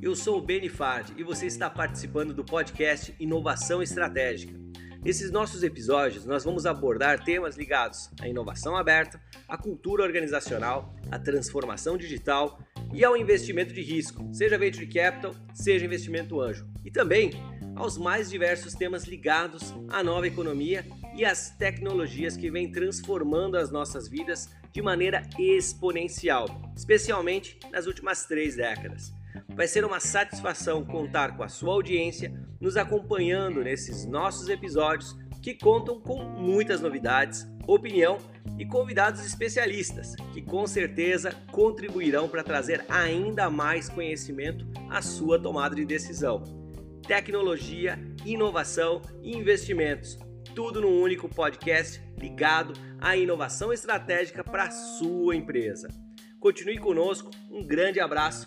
Eu sou o Beni Fard e você está participando do podcast Inovação Estratégica. Nesses nossos episódios, nós vamos abordar temas ligados à inovação aberta, à cultura organizacional, à transformação digital e ao investimento de risco, seja venture capital, seja investimento anjo, e também aos mais diversos temas ligados à nova economia e às tecnologias que vêm transformando as nossas vidas de maneira exponencial, especialmente nas últimas três décadas. Vai ser uma satisfação contar com a sua audiência nos acompanhando nesses nossos episódios que contam com muitas novidades, opinião e convidados especialistas que com certeza contribuirão para trazer ainda mais conhecimento à sua tomada de decisão tecnologia, inovação e investimentos. Tudo num único podcast ligado à inovação estratégica para a sua empresa. Continue conosco, um grande abraço